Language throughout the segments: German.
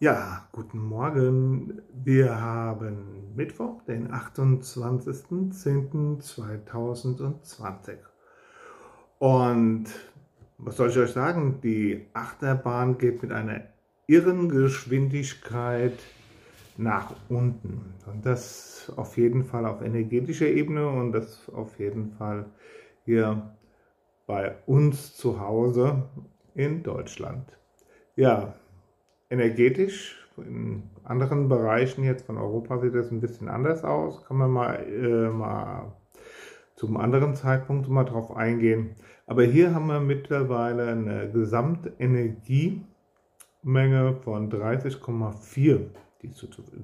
Ja, guten Morgen. Wir haben Mittwoch, den 28.10.2020. Und was soll ich euch sagen? Die Achterbahn geht mit einer irren Geschwindigkeit nach unten. Und das auf jeden Fall auf energetischer Ebene und das auf jeden Fall hier bei uns zu Hause in Deutschland. Ja, energetisch. In anderen Bereichen jetzt von Europa sieht das ein bisschen anders aus. Kann man mal, äh, mal zum anderen Zeitpunkt mal drauf eingehen. Aber hier haben wir mittlerweile eine Gesamtenergiemenge von 30,4, die,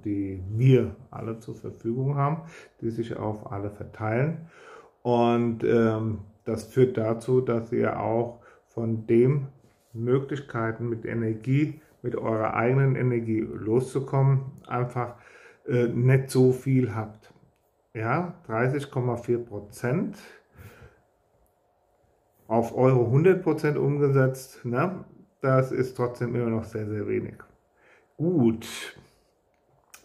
die wir alle zur Verfügung haben, die sich auf alle verteilen. Und ähm, das führt dazu, dass ihr auch von den Möglichkeiten mit Energie mit eurer eigenen Energie loszukommen, einfach äh, nicht so viel habt. Ja, 30,4 Prozent auf eure 100 Prozent umgesetzt, ne? das ist trotzdem immer noch sehr, sehr wenig. Gut,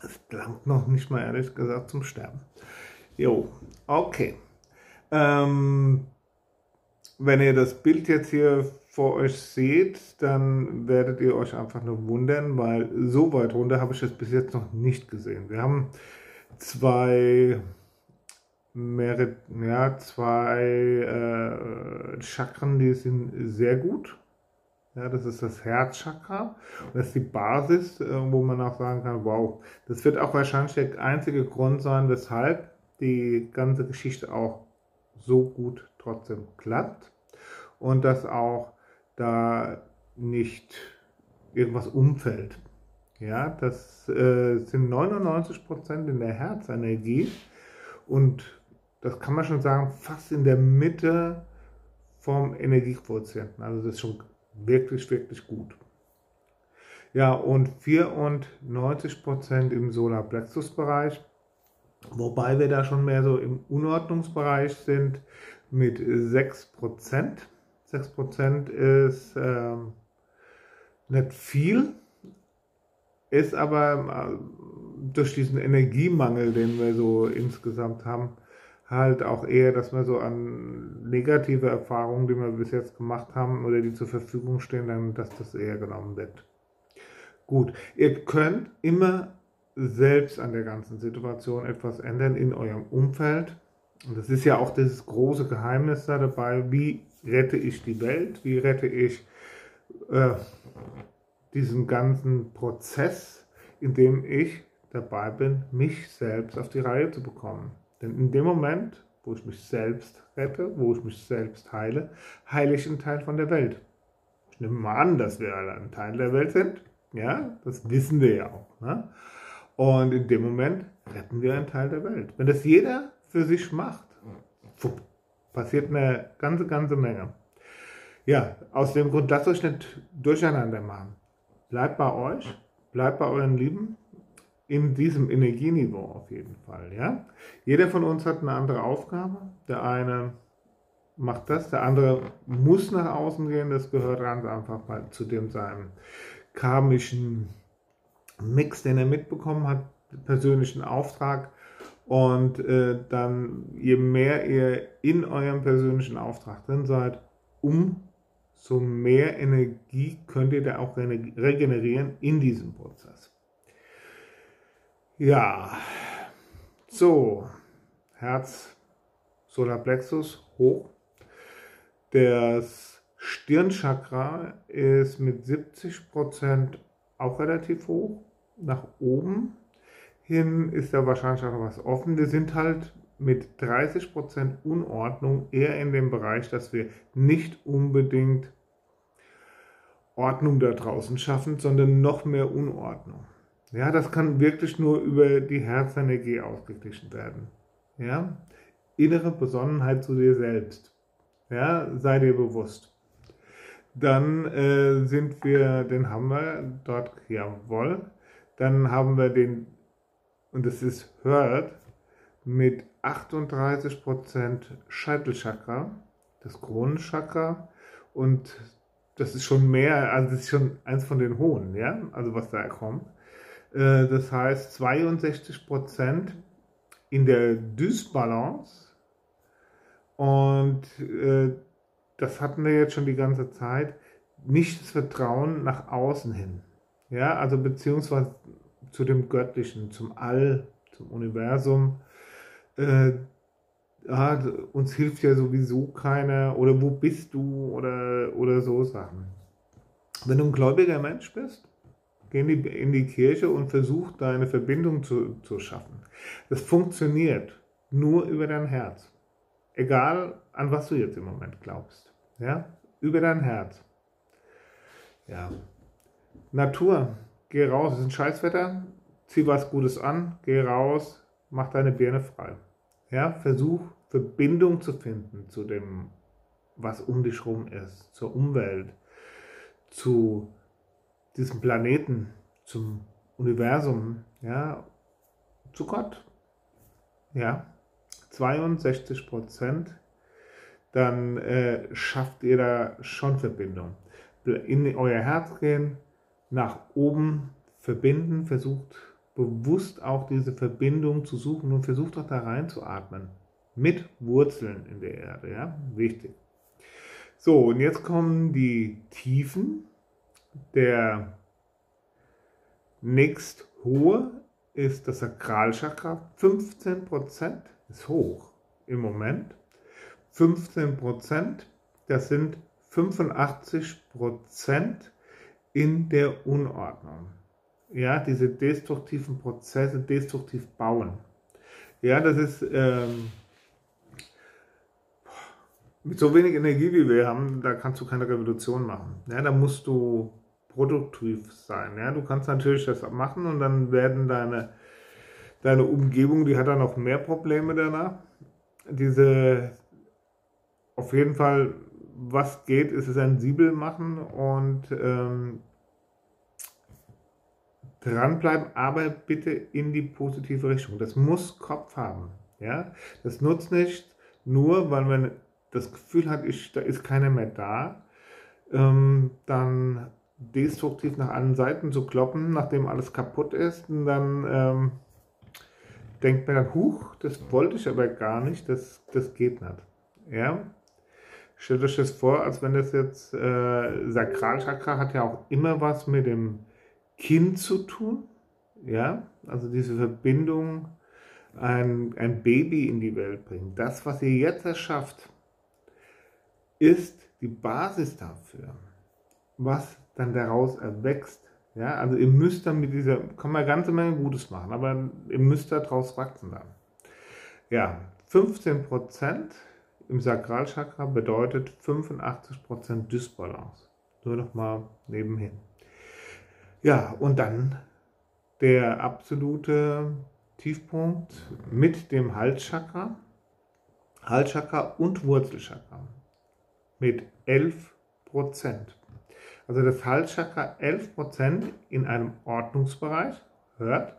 es langt noch nicht mal ehrlich gesagt zum Sterben. Jo, okay. Ähm, wenn ihr das Bild jetzt hier vor euch seht, dann werdet ihr euch einfach nur wundern, weil so weit runter habe ich es bis jetzt noch nicht gesehen. Wir haben zwei mehrere, ja, zwei äh, Chakren, die sind sehr gut. Ja, das ist das Herzchakra. Das ist die Basis, äh, wo man auch sagen kann, wow, das wird auch wahrscheinlich der einzige Grund sein, weshalb die ganze Geschichte auch so gut trotzdem klappt und dass auch da nicht irgendwas umfällt. Ja, das äh, sind 99 Prozent in der Herzenergie und das kann man schon sagen, fast in der Mitte vom Energiequotienten. Also das ist schon wirklich, wirklich gut. Ja, und 94 Prozent im Solarplexus-Bereich, wobei wir da schon mehr so im Unordnungsbereich sind mit 6 Prozent. 6% ist ähm, nicht viel, ist aber äh, durch diesen Energiemangel, den wir so insgesamt haben, halt auch eher, dass wir so an negative Erfahrungen, die wir bis jetzt gemacht haben oder die zur Verfügung stehen, dann, dass das eher genommen wird. Gut, ihr könnt immer selbst an der ganzen Situation etwas ändern in eurem Umfeld. Und das ist ja auch das große Geheimnis da dabei, wie rette ich die Welt, wie rette ich äh, diesen ganzen Prozess, in dem ich dabei bin, mich selbst auf die Reihe zu bekommen. Denn in dem Moment, wo ich mich selbst rette, wo ich mich selbst heile, heile ich einen Teil von der Welt. Ich nehme mal an, dass wir alle ein Teil der Welt sind. Ja, das wissen wir ja auch. Ne? Und in dem Moment retten wir einen Teil der Welt. Wenn das jeder für sich macht, passiert eine ganze, ganze Menge. Ja, aus dem Grund, lasst euch nicht durcheinander machen. Bleibt bei euch, bleibt bei euren Lieben, in diesem Energieniveau auf jeden Fall. Ja? Jeder von uns hat eine andere Aufgabe. Der eine macht das, der andere muss nach außen gehen. Das gehört ganz einfach mal zu dem seinem karmischen Mix, den er mitbekommen hat, persönlichen Auftrag. Und äh, dann, je mehr ihr in eurem persönlichen Auftrag drin seid, umso mehr Energie könnt ihr da auch regenerieren in diesem Prozess. Ja, so, Herz, Solarplexus hoch. Das Stirnchakra ist mit 70% auch relativ hoch nach oben hin ist da wahrscheinlich auch was offen. Wir sind halt mit 30% Unordnung eher in dem Bereich, dass wir nicht unbedingt Ordnung da draußen schaffen, sondern noch mehr Unordnung. Ja, das kann wirklich nur über die Herzenergie ausgeglichen werden. Ja, innere Besonnenheit zu dir selbst. Ja, sei dir bewusst. Dann äh, sind wir, den haben wir dort, jawohl. Dann haben wir den und es ist hört mit 38% Scheitelchakra, das Kronenchakra und das ist schon mehr, also das ist schon eins von den hohen, ja, also was da kommt. Äh, das heißt 62 Prozent in der Dysbalance und äh, das hatten wir jetzt schon die ganze Zeit, nicht das Vertrauen nach außen hin. Ja, also beziehungsweise zu dem Göttlichen, zum All, zum Universum. Äh, ja, uns hilft ja sowieso keiner oder wo bist du oder, oder so Sachen. Wenn du ein gläubiger Mensch bist, geh in die, in die Kirche und versuch da eine Verbindung zu, zu schaffen. Das funktioniert nur über dein Herz. Egal an was du jetzt im Moment glaubst. Ja? Über dein Herz. Ja. Natur, geh raus, es ist ein Scheißwetter, zieh was Gutes an, geh raus, mach deine Birne frei. Ja, versuch Verbindung zu finden zu dem, was um dich rum ist, zur Umwelt, zu diesem Planeten, zum Universum, ja, zu Gott. Ja, 62 Prozent, dann äh, schafft ihr da schon Verbindung. In euer Herz gehen, nach oben verbinden, versucht bewusst auch diese Verbindung zu suchen und versucht auch da reinzuatmen. Mit Wurzeln in der Erde, ja, wichtig. So, und jetzt kommen die Tiefen. Der nächst hohe ist das Sakralchakra. 15% ist hoch im Moment. 15%, das sind 85% in der Unordnung ja, diese destruktiven Prozesse destruktiv bauen. Ja, das ist ähm, mit so wenig Energie wie wir haben, da kannst du keine Revolution machen. Ja, da musst du produktiv sein. Ja, du kannst natürlich das machen und dann werden deine, deine Umgebung, die hat dann noch mehr Probleme danach. Diese, auf jeden Fall, was geht, ist es sensibel machen und ähm, dranbleiben, aber bitte in die positive Richtung. Das muss Kopf haben. Ja? Das nutzt nicht nur, weil man das Gefühl hat, ich, da ist keiner mehr da, ähm, dann destruktiv nach allen Seiten zu kloppen, nachdem alles kaputt ist. Und dann ähm, denkt man dann, huch, das wollte ich aber gar nicht, das, das geht nicht. Ja? Stellt euch das vor, als wenn das jetzt äh, Sakralchakra hat ja auch immer was mit dem Kind zu tun, ja, also diese Verbindung, ein, ein Baby in die Welt bringen. Das, was ihr jetzt erschafft, ist die Basis dafür, was dann daraus erwächst. Ja, also ihr müsst dann mit dieser, kann man eine ganze Menge Gutes machen, aber ihr müsst daraus wachsen dann. Ja, 15% im Sakralchakra bedeutet 85% Dysbalance. Nur noch mal nebenhin. Ja, und dann der absolute Tiefpunkt mit dem Halschakra, Halschakra und Wurzelchakra mit 11 Prozent. Also das Halschakra 11 Prozent in einem Ordnungsbereich, hört,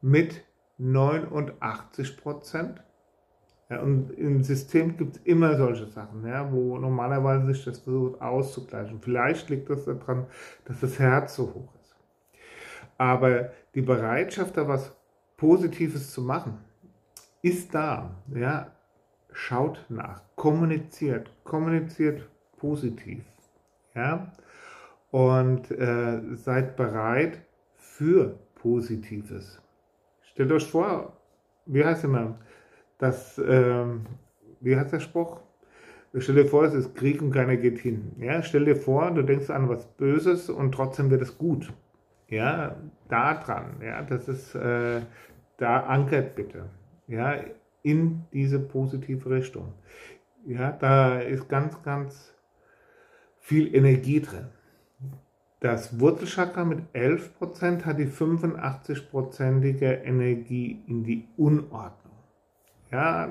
mit 89 Prozent. Ja, und im System gibt es immer solche Sachen, ja, wo normalerweise sich das versucht auszugleichen. Vielleicht liegt das daran, dass das Herz so hoch ist. Aber die Bereitschaft, da was Positives zu machen, ist da. Ja? Schaut nach, kommuniziert, kommuniziert positiv. Ja? Und äh, seid bereit für Positives. Stellt euch vor, wie heißt immer, das, äh, wie heißt der Spruch? Stell dir vor, es ist Krieg und keiner geht hin. Ja? Stell dir vor, du denkst an was Böses und trotzdem wird es gut ja, da dran, ja, das ist, äh, da ankert bitte, ja, in diese positive Richtung. Ja, da ist ganz, ganz viel Energie drin. Das Wurzelchakra mit 11% hat die 85%ige Energie in die Unordnung. Ja,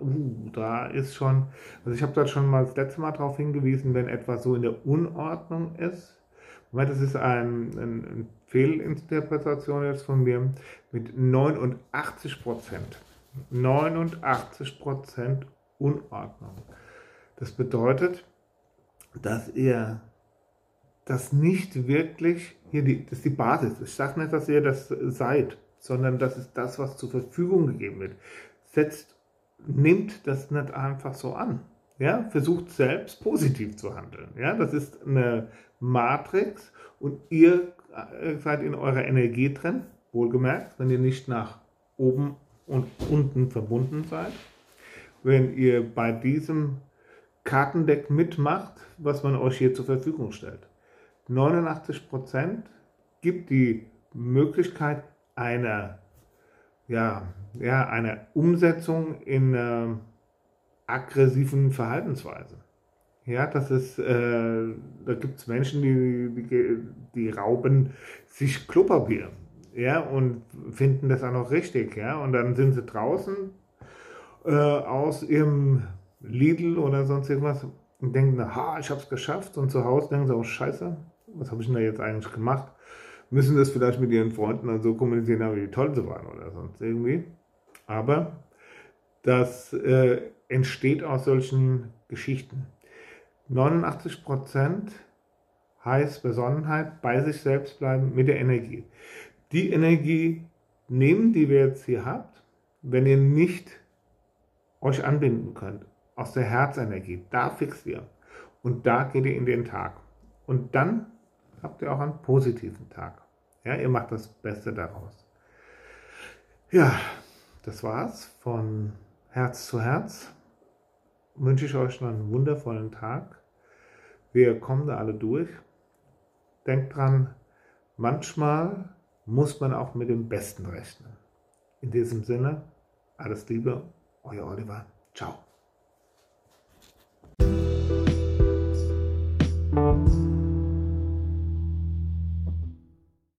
uh, da ist schon, also ich habe da schon mal das letzte Mal darauf hingewiesen, wenn etwas so in der Unordnung ist, das ist ein, ein, ein Fehlinterpretation jetzt von mir mit 89 Prozent. 89 Prozent Unordnung. Das bedeutet, dass ihr das nicht wirklich, hier die, das ist die Basis. Ich sage nicht, dass ihr das seid, sondern das ist das, was zur Verfügung gegeben wird. Setzt, nimmt das nicht einfach so an. Ja, versucht selbst positiv zu handeln. Ja, das ist eine Matrix und ihr äh, seid in eurer Energie drin, wohlgemerkt, wenn ihr nicht nach oben und unten verbunden seid. Wenn ihr bei diesem Kartendeck mitmacht, was man euch hier zur Verfügung stellt. 89% gibt die Möglichkeit einer, ja, ja, einer Umsetzung in äh, aggressiven Verhaltensweise. Ja, das ist, äh, da gibt es Menschen, die, die, die rauben sich Klopapier, ja, und finden das auch noch richtig, ja, und dann sind sie draußen äh, aus ihrem Lidl oder sonst irgendwas und denken, ha, ich hab's geschafft, und zu Hause denken sie, oh Scheiße, was habe ich denn da jetzt eigentlich gemacht? Müssen das vielleicht mit ihren Freunden dann so kommunizieren, wie toll sie waren oder sonst irgendwie. Aber das äh, entsteht aus solchen Geschichten. 89% heißt Besonnenheit, bei sich selbst bleiben mit der Energie. Die Energie nehmen, die wir jetzt hier habt, wenn ihr nicht euch anbinden könnt, aus der Herzenergie, da fixt ihr. Und da geht ihr in den Tag. Und dann habt ihr auch einen positiven Tag. Ja, ihr macht das Beste daraus. Ja, das war's von Herz zu Herz wünsche ich euch noch einen wundervollen Tag. Wir kommen da alle durch. Denkt dran, manchmal muss man auch mit dem Besten rechnen. In diesem Sinne, alles Liebe, euer Oliver. Ciao.